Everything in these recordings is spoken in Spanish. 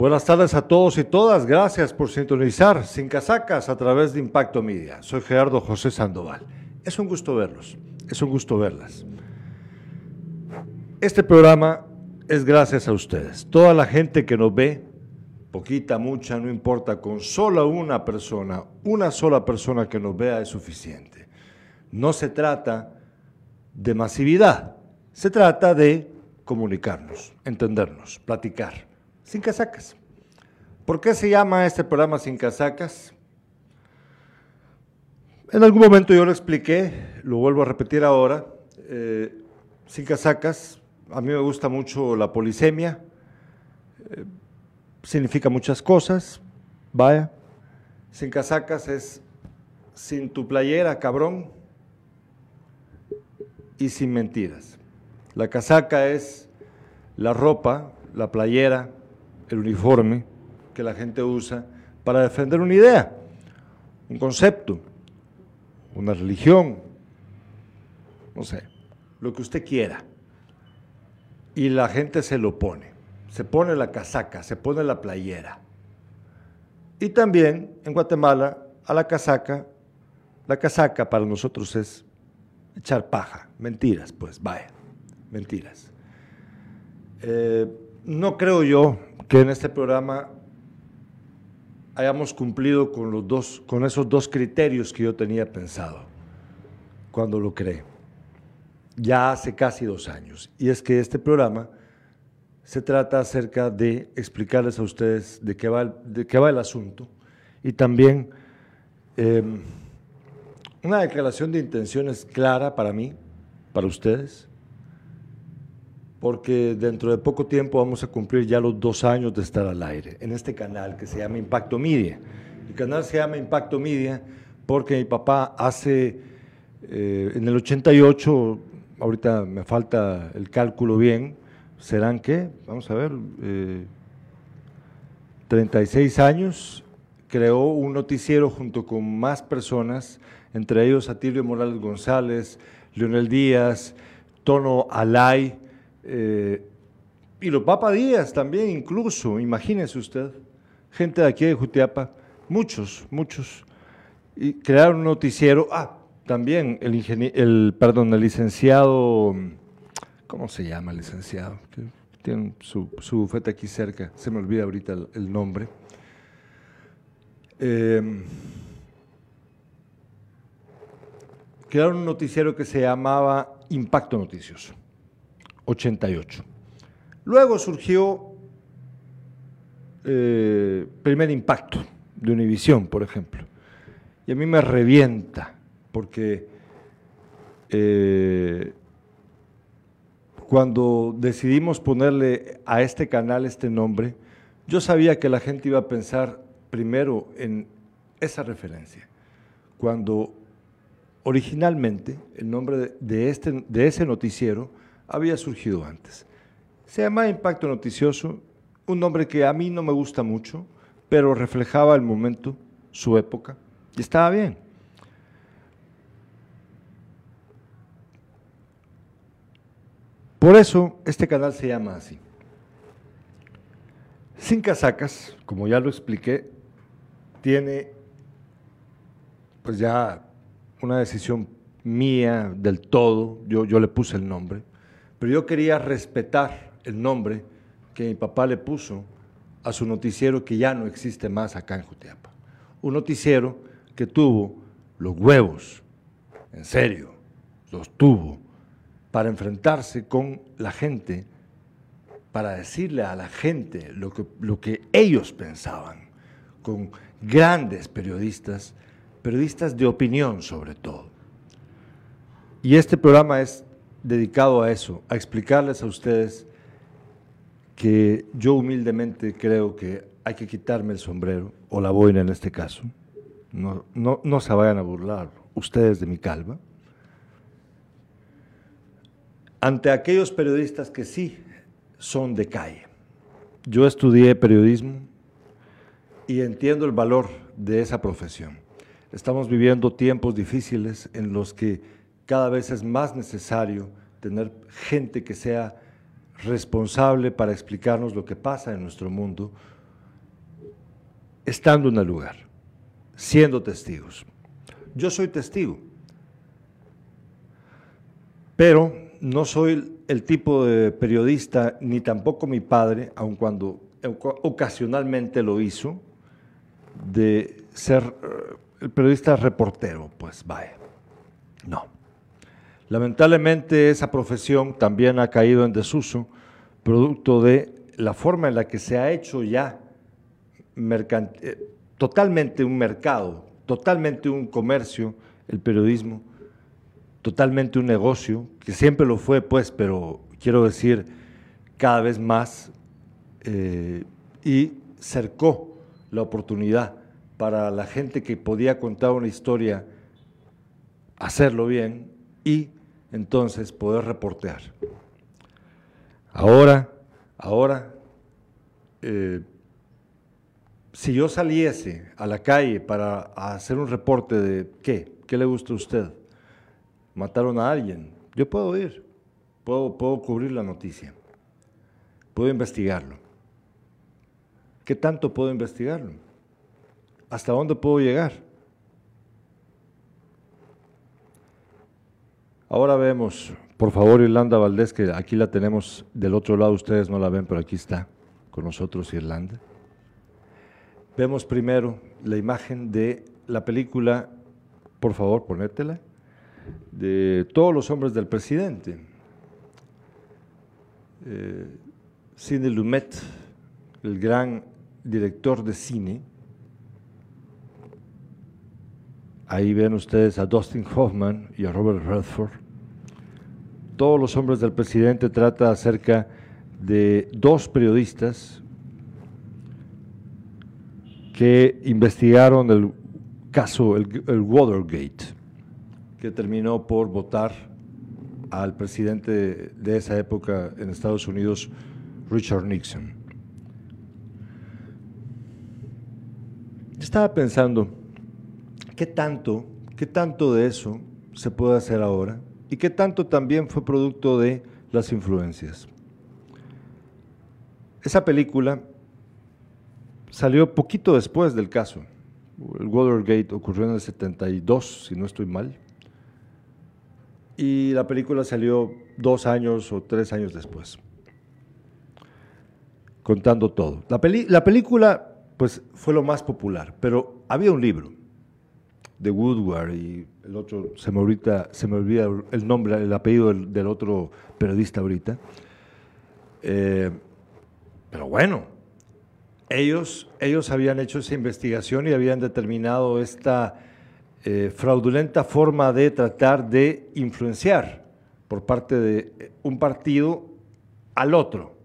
Buenas tardes a todos y todas. Gracias por sintonizar Sin Casacas a través de Impacto Media. Soy Gerardo José Sandoval. Es un gusto verlos. Es un gusto verlas. Este programa es gracias a ustedes. Toda la gente que nos ve, poquita, mucha, no importa, con solo una persona, una sola persona que nos vea es suficiente. No se trata de masividad, se trata de comunicarnos, entendernos, platicar sin casacas. ¿Por qué se llama este programa Sin Casacas? En algún momento yo lo expliqué, lo vuelvo a repetir ahora. Eh, sin casacas, a mí me gusta mucho la polisemia, eh, significa muchas cosas, vaya. Sin casacas es sin tu playera, cabrón, y sin mentiras. La casaca es la ropa, la playera, el uniforme que la gente usa para defender una idea, un concepto, una religión, no sé, lo que usted quiera. Y la gente se lo pone, se pone la casaca, se pone la playera. Y también en Guatemala a la casaca, la casaca para nosotros es echar paja, mentiras, pues vaya, mentiras. Eh, no creo yo que en este programa hayamos cumplido con, los dos, con esos dos criterios que yo tenía pensado cuando lo creé, ya hace casi dos años. Y es que este programa se trata acerca de explicarles a ustedes de qué va el, de qué va el asunto y también em, una declaración de intenciones clara para mí, para ustedes, porque dentro de poco tiempo vamos a cumplir ya los dos años de estar al aire en este canal que se llama Impacto Media. El canal se llama Impacto Media porque mi papá hace, eh, en el 88, ahorita me falta el cálculo bien, serán qué, vamos a ver, 36 eh, años, creó un noticiero junto con más personas, entre ellos Atilio Morales González, Leonel Díaz, Tono Alay, eh, y los Papa Díaz también, incluso, imagínese usted, gente de aquí de Jutiapa, muchos, muchos, y crearon un noticiero. Ah, también el, el, perdón, el licenciado, ¿cómo se llama el licenciado? Tiene su, su bufete aquí cerca, se me olvida ahorita el, nombre. Eh, crearon un noticiero que se llamaba Impacto Noticioso. 88. Luego surgió eh, Primer Impacto de Univisión, por ejemplo. Y a mí me revienta, porque eh, cuando decidimos ponerle a este canal este nombre, yo sabía que la gente iba a pensar primero en esa referencia. Cuando originalmente el nombre de, este, de ese noticiero había surgido antes. Se llama Impacto Noticioso, un nombre que a mí no me gusta mucho, pero reflejaba el momento, su época, y estaba bien. Por eso este canal se llama así. Sin casacas, como ya lo expliqué, tiene pues ya una decisión mía del todo, yo, yo le puse el nombre, pero yo quería respetar el nombre que mi papá le puso a su noticiero que ya no existe más acá en Jutiapa. Un noticiero que tuvo los huevos, en serio, los tuvo, para enfrentarse con la gente, para decirle a la gente lo que, lo que ellos pensaban, con grandes periodistas, periodistas de opinión sobre todo. Y este programa es dedicado a eso, a explicarles a ustedes que yo humildemente creo que hay que quitarme el sombrero, o la boina en este caso. No, no, no se vayan a burlar ustedes de mi calva. Ante aquellos periodistas que sí son de calle. Yo estudié periodismo y entiendo el valor de esa profesión. Estamos viviendo tiempos difíciles en los que cada vez es más necesario tener gente que sea responsable para explicarnos lo que pasa en nuestro mundo, estando en el lugar, siendo testigos. Yo soy testigo, pero no soy el tipo de periodista, ni tampoco mi padre, aun cuando ocasionalmente lo hizo, de ser eh, el periodista reportero, pues vaya. No. Lamentablemente esa profesión también ha caído en desuso, producto de la forma en la que se ha hecho ya eh, totalmente un mercado, totalmente un comercio, el periodismo, totalmente un negocio, que siempre lo fue, pues, pero quiero decir, cada vez más, eh, y cercó la oportunidad para la gente que podía contar una historia, hacerlo bien y entonces poder reportear. Ahora, ahora, eh, si yo saliese a la calle para hacer un reporte de qué, qué le gusta a usted, mataron a alguien, yo puedo ir, puedo, puedo cubrir la noticia, puedo investigarlo. ¿Qué tanto puedo investigarlo? ¿Hasta dónde puedo llegar? Ahora vemos, por favor, Irlanda Valdés, que aquí la tenemos del otro lado, ustedes no la ven, pero aquí está con nosotros Irlanda. Vemos primero la imagen de la película, por favor, ponétela, de todos los hombres del presidente. Eh, Sidney Lumet, el gran director de cine. Ahí ven ustedes a Dustin Hoffman y a Robert Redford. Todos los hombres del presidente trata acerca de dos periodistas que investigaron el caso, el, Watergate, que terminó por votar al presidente de esa época en Estados Unidos, Richard Nixon. Estaba pensando, ¿qué tanto, qué tanto de eso se puede hacer ahora? ¿Y qué tanto también fue producto de las influencias? Esa película salió poquito después del caso. El Watergate ocurrió en el 72, si no estoy mal. Y la película salió dos años o tres años después, contando todo. La, la película, pues, fue lo más popular, pero había un libro de Woodward y el otro, se me, ahorita, se me olvida el nombre, el apellido del, otro periodista ahorita. Eh, pero bueno, ellos, ellos habían hecho esa investigación y habían determinado esta eh, fraudulenta forma de tratar de influenciar por parte de un partido al otro.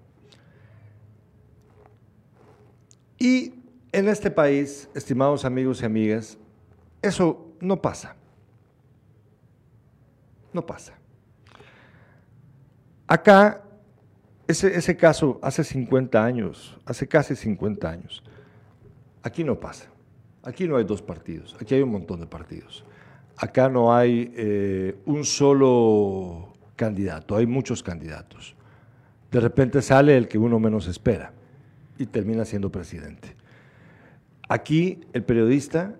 Y en este país, estimados amigos y amigas, eso no pasa. No pasa. Acá ese, caso hace 50 años, hace casi 50 años. Aquí no pasa. Aquí no hay dos partidos, aquí hay un montón de partidos. Acá no hay eh, un solo candidato, hay muchos candidatos. De repente sale el que uno menos espera y termina siendo presidente. Aquí el periodista,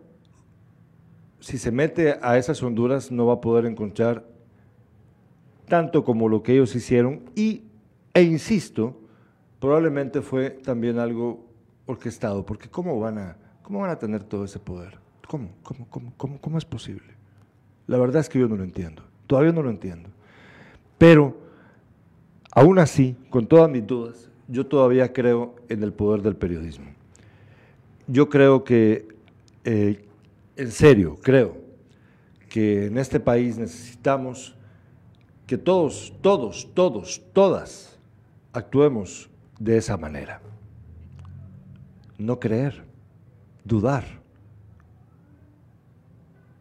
si se mete a esas Honduras, no va a poder encontrar tanto como lo que ellos hicieron y e insisto, probablemente fue también algo orquestado, porque ¿cómo van a, cómo van a tener todo ese poder? ¿Cómo, cómo, cómo, cómo, cómo es posible? La verdad es que yo no lo entiendo, todavía no lo entiendo. Pero, aún así, con todas mis dudas, yo todavía creo en el poder del periodismo. Yo creo que, eh, en serio, creo que en este país necesitamos que todos, todos, todos, todas, actuemos de esa manera. No creer, dudar,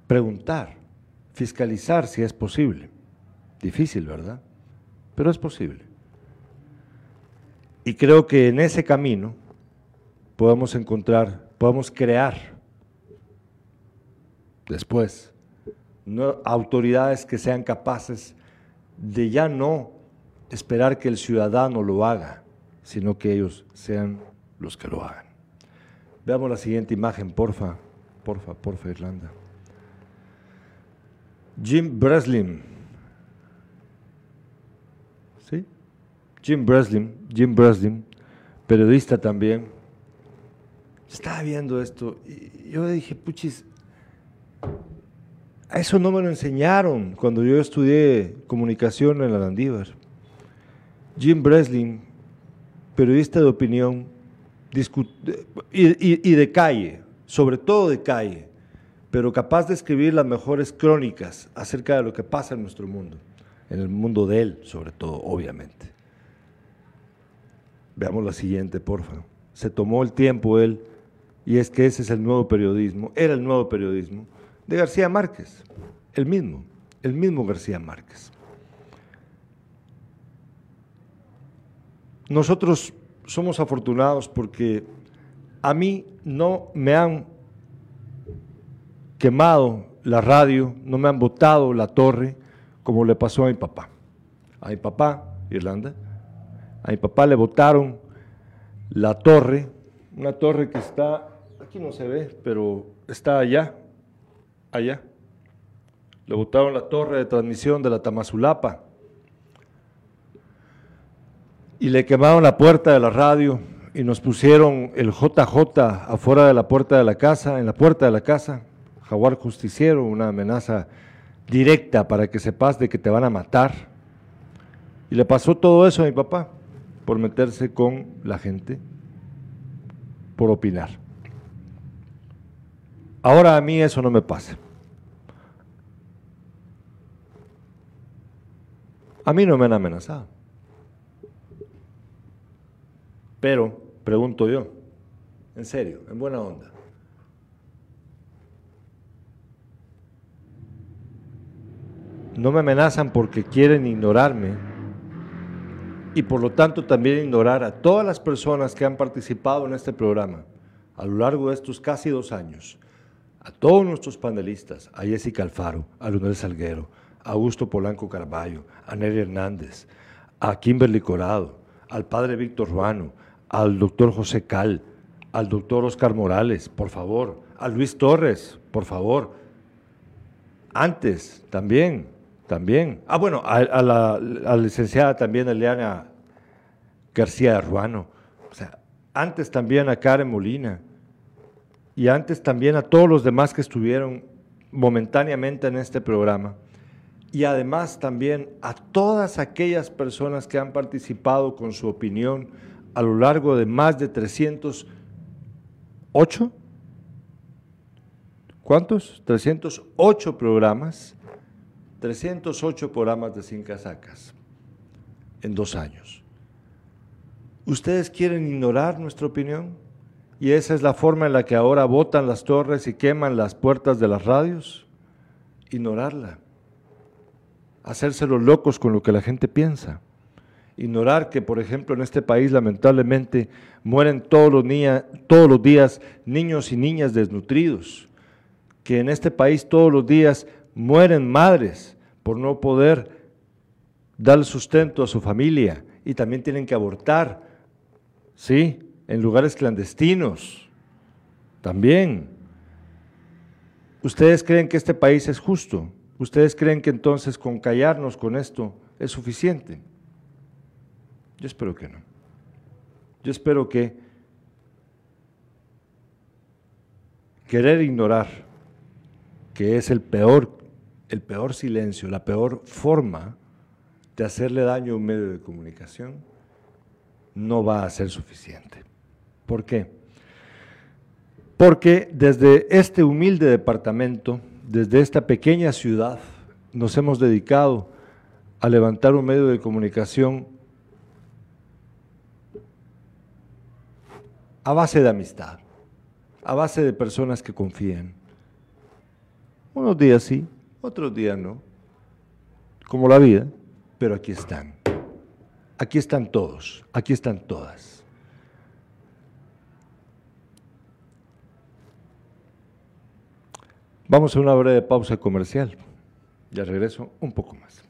preguntar, fiscalizar si es posible. Difícil, ¿verdad? Pero es posible. Y creo que en ese camino podemos encontrar, podemos crear después autoridades que sean capaces de ya no esperar que el ciudadano lo haga, sino que ellos sean los que lo hagan. Veamos la siguiente imagen, porfa, porfa, porfa, Irlanda. Jim Breslin. ¿Sí? Jim Breslin, Jim Breslin, periodista también. Estaba viendo esto y yo dije, puchis, eso no me lo enseñaron cuando yo estudié comunicación en la Landívar. Jim Breslin, periodista de opinión y, de calle, sobre todo de calle, pero capaz de escribir las mejores crónicas acerca de lo que pasa en nuestro mundo, en el mundo de él, sobre todo, obviamente. Veamos la siguiente, por favor. Se tomó el tiempo él, y es que ese es el nuevo periodismo, era el nuevo periodismo de García Márquez, el mismo, el mismo García Márquez. Nosotros somos afortunados porque a mí no me han quemado la radio, no me han botado la torre como le pasó a mi papá. A mi papá, Irlanda, a mi papá le botaron la torre, una torre que está, aquí no se ve, pero está allá, allá. Le botaron la torre de transmisión de la Tamazulapa y le quemaron la puerta de la radio y nos pusieron el JJ afuera de la puerta de la casa, en la puerta de la casa, jaguar justiciero, una amenaza directa para que sepas de que te van a matar. Y le pasó todo eso a mi papá por meterse con la gente, por opinar. Ahora a mí eso no me pasa. A mí no me han amenazado. Pero, pregunto yo, en serio, en buena onda, no me amenazan porque quieren ignorarme y por lo tanto también ignorar a todas las personas que han participado en este programa a lo largo de estos casi dos años, a todos nuestros panelistas, a Jessica Alfaro, a Leonel Salguero, Augusto Polanco Carballo, a Nery Hernández, a Kimberly Corado, al padre Víctor Ruano, al doctor José Cal, al doctor Oscar Morales, por favor, a Luis Torres, por favor. Antes, también, también. Ah, bueno, a, la, licenciada también Eliana García Ruano. O sea, antes también a Karen Molina. Y antes también a todos los demás que estuvieron momentáneamente en este programa. Y además también a todas aquellas personas que han participado con su opinión a lo largo de más de 308, ¿cuántos? 308 programas, 308 programas de Sin Casacas en dos años. ¿Ustedes quieren ignorar nuestra opinión? ¿Y esa es la forma en la que ahora botan las torres y queman las puertas de las radios? Ignorarla. Hacérselo locos con lo que la gente piensa ignorar que, por ejemplo, en este país lamentablemente mueren todos los, todos los días niños y niñas desnutridos, que en este país todos los días mueren madres por no poder dar sustento a su familia y también tienen que abortar, ¿sí? En lugares clandestinos, también. ¿Ustedes creen que este país es justo? ¿Ustedes creen que entonces con callarnos con esto es suficiente? Yo espero que no. Yo espero que querer ignorar, que es el peor, el peor silencio, la peor forma de hacerle daño a un medio de comunicación, no va a ser suficiente. ¿Por qué? Porque desde este humilde departamento, desde esta pequeña ciudad, nos hemos dedicado a levantar un medio de comunicación a base de amistad, a base de personas que confían. Unos días sí, otros días no, como la vida, pero aquí están. Aquí están todos, aquí están todas. Vamos a una breve pausa comercial. Ya regreso un poco más.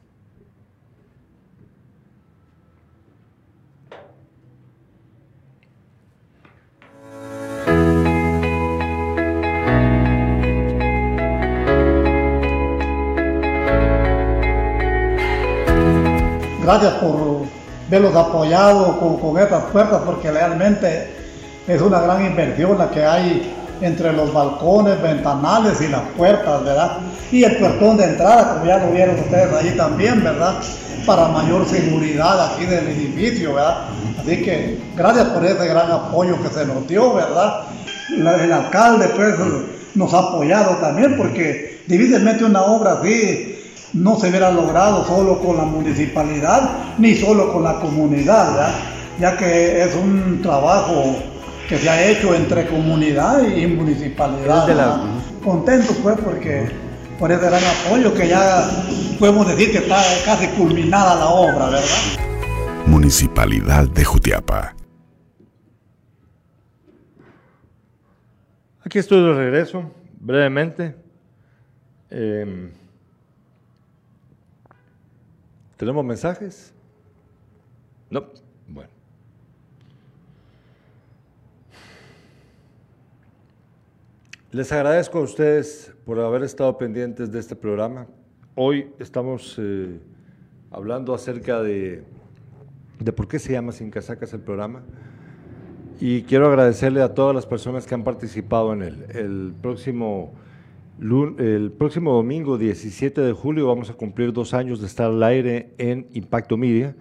Gracias por verlos apoyado con, con estas puertas porque realmente es una gran inversión la que hay entre los balcones, ventanales y las puertas, ¿verdad? Y el puertón de entrada, como ya lo vieron ustedes ahí también, ¿verdad? Para mayor seguridad aquí del edificio, ¿verdad? Así que gracias por ese gran apoyo que se nos dio, ¿verdad? el alcalde, pues, nos ha apoyado también porque difícilmente una obra así no se hubiera logrado solo con la municipalidad ni solo con la comunidad, ¿verdad? ya que es un trabajo que se ha hecho entre comunidad y municipalidad. Contento pues porque por ese gran apoyo que ya podemos decir que está casi culminada la obra, ¿verdad? Municipalidad de Jutiapa. Aquí estoy de regreso, brevemente. Em, ¿Tenemos mensajes? No. Bueno. Les agradezco a ustedes por haber estado pendientes de este programa. Hoy estamos eh, hablando acerca de, de, por qué se llama Sin Casacas el programa. Y quiero agradecerle a todas las personas que han participado en él. El próximo, el próximo domingo, 17 de julio, vamos a cumplir dos años de estar al aire en Impacto Media,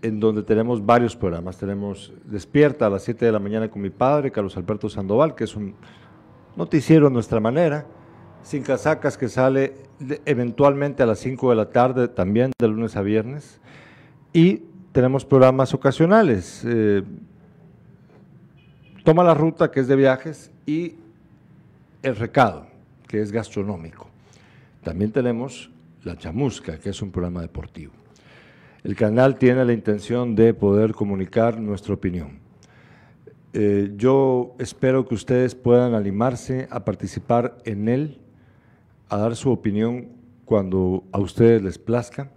en donde tenemos varios programas. Tenemos Despierta a las 7 de la mañana con mi padre, Carlos Alberto Sandoval, que es un noticiero a nuestra manera, sin casacas que sale eventualmente a las 5 de la tarde, también de lunes a viernes, y tenemos programas ocasionales. Eh, toma la ruta, que es de viajes, y el recado, que es gastronómico. También tenemos La Chamusca, que es un programa deportivo. El canal tiene la intención de poder comunicar nuestra opinión. Eh, yo espero que ustedes puedan animarse a participar en él, a dar su opinión cuando a ustedes les plazca,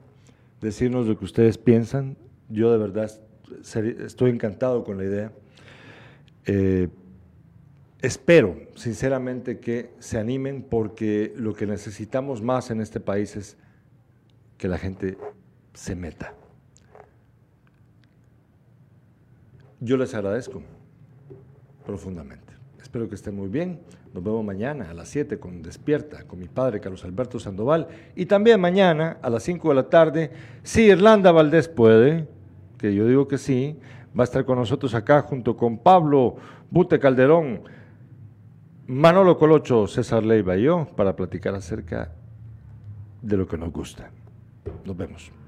decirnos lo que ustedes piensan. Yo de verdad estoy encantado con la idea. Eh, espero sinceramente que se animen porque lo que necesitamos más en este país es que la gente se meta. Yo les agradezco profundamente. Espero que estén muy bien. Nos vemos mañana a las 7 con Despierta, con mi padre Carlos Alberto Sandoval. Y también mañana a las 5 de la tarde, si Irlanda Valdés puede, que yo digo que sí, va a estar con nosotros acá junto con Pablo Bute Calderón, Manolo Colocho, César Leiva y yo para platicar acerca de lo que nos gusta. Nos vemos.